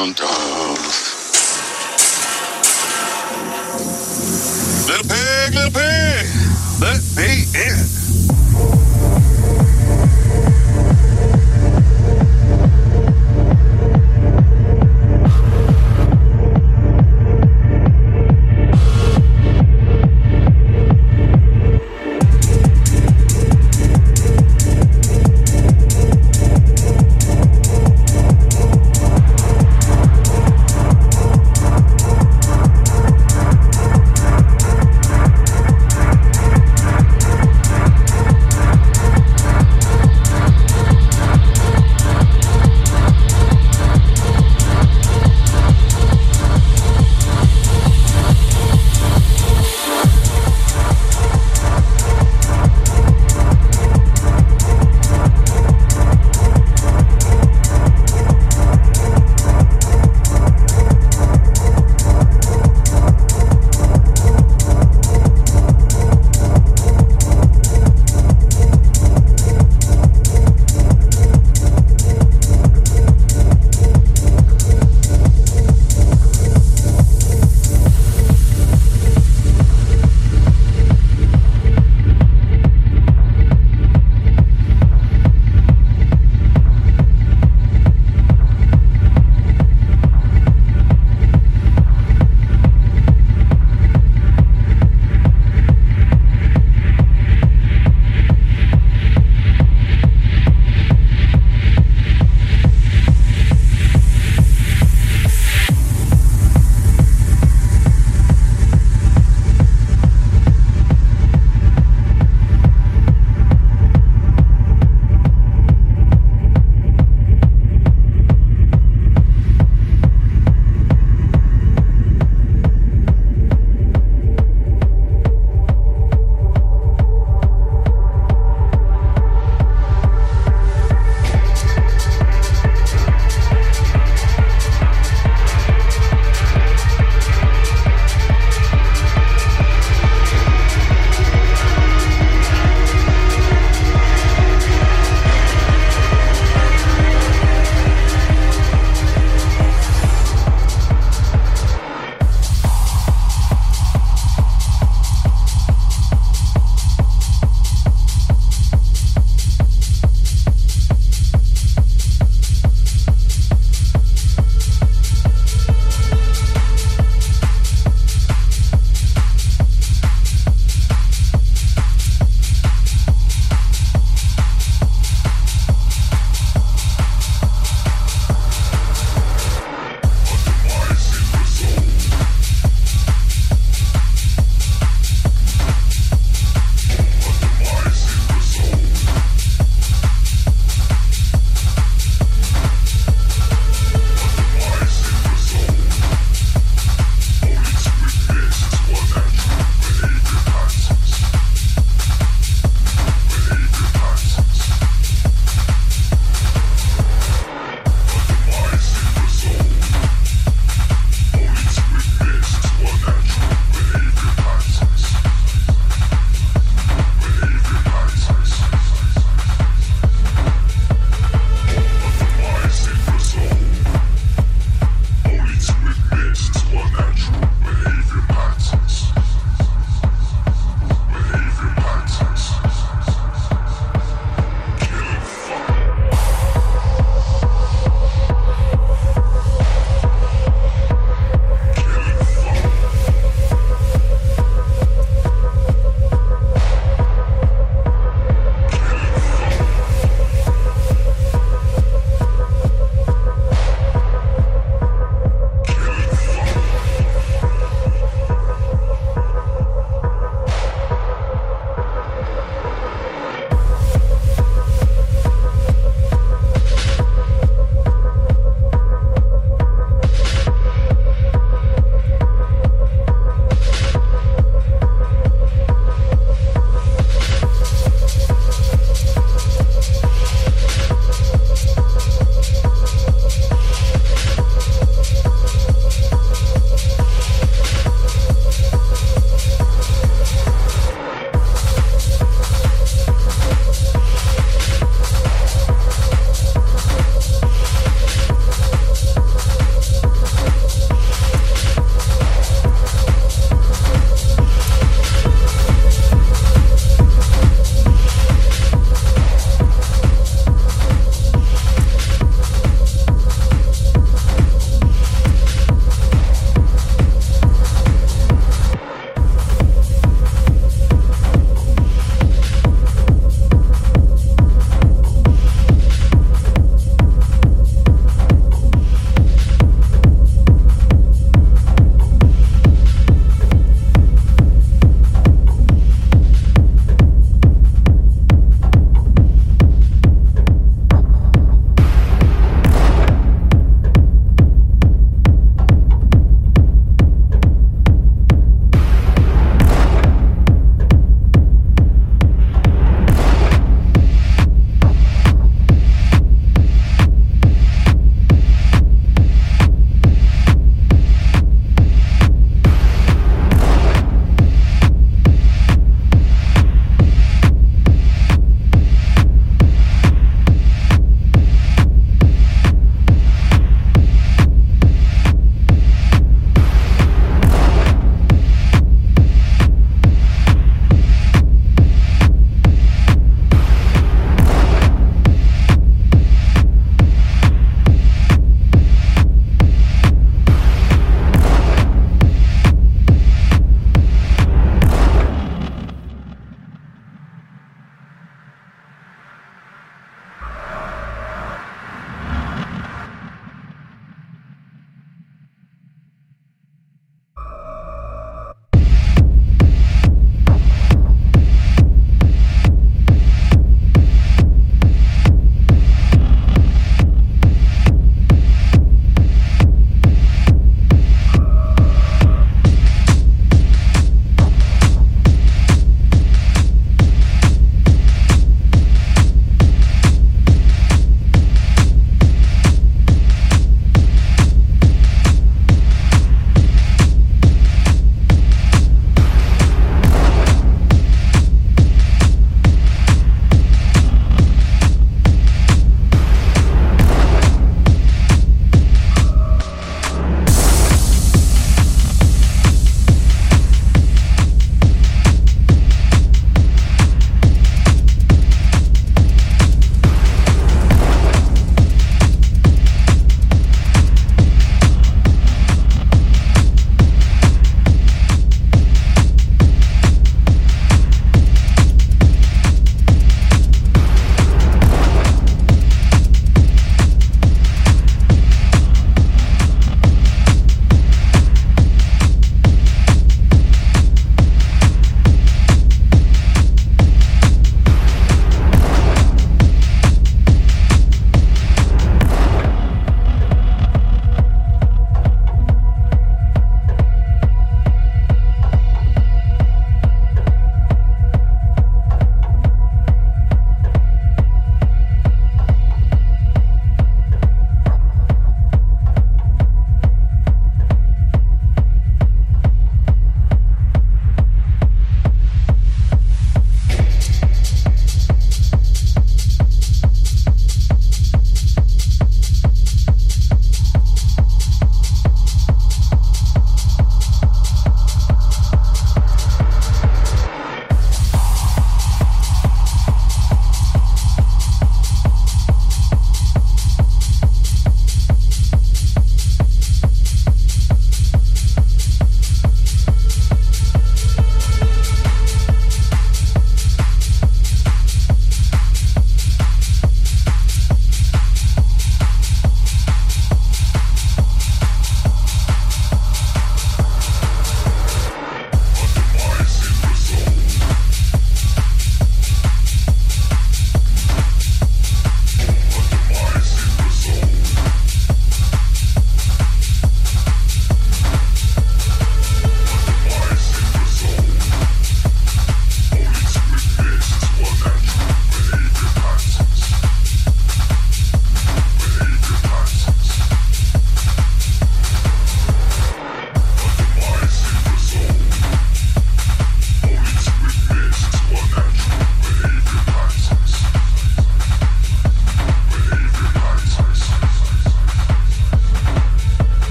pronto.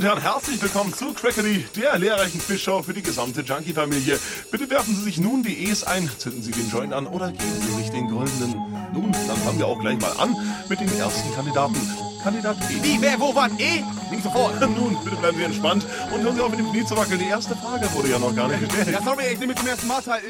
Und Herren, herzlich willkommen zu Crackery, der lehrreichen Quizshow für die gesamte Junkie-Familie. Bitte werfen Sie sich nun die E's ein, zünden Sie den Joint an oder geben Sie sich den goldenen. Nun, dann fangen wir auch gleich mal an mit dem ersten Kandidaten. Kandidat E. Wie, wer, wo, wann? Eh? Nicht sofort. Nun, bitte bleiben Sie entspannt und hören Sie auf mit dem Knie zu wackeln. Die erste Frage wurde ja noch gar nicht gestellt. Ja, sorry, ich nehme zum ersten Mal teil.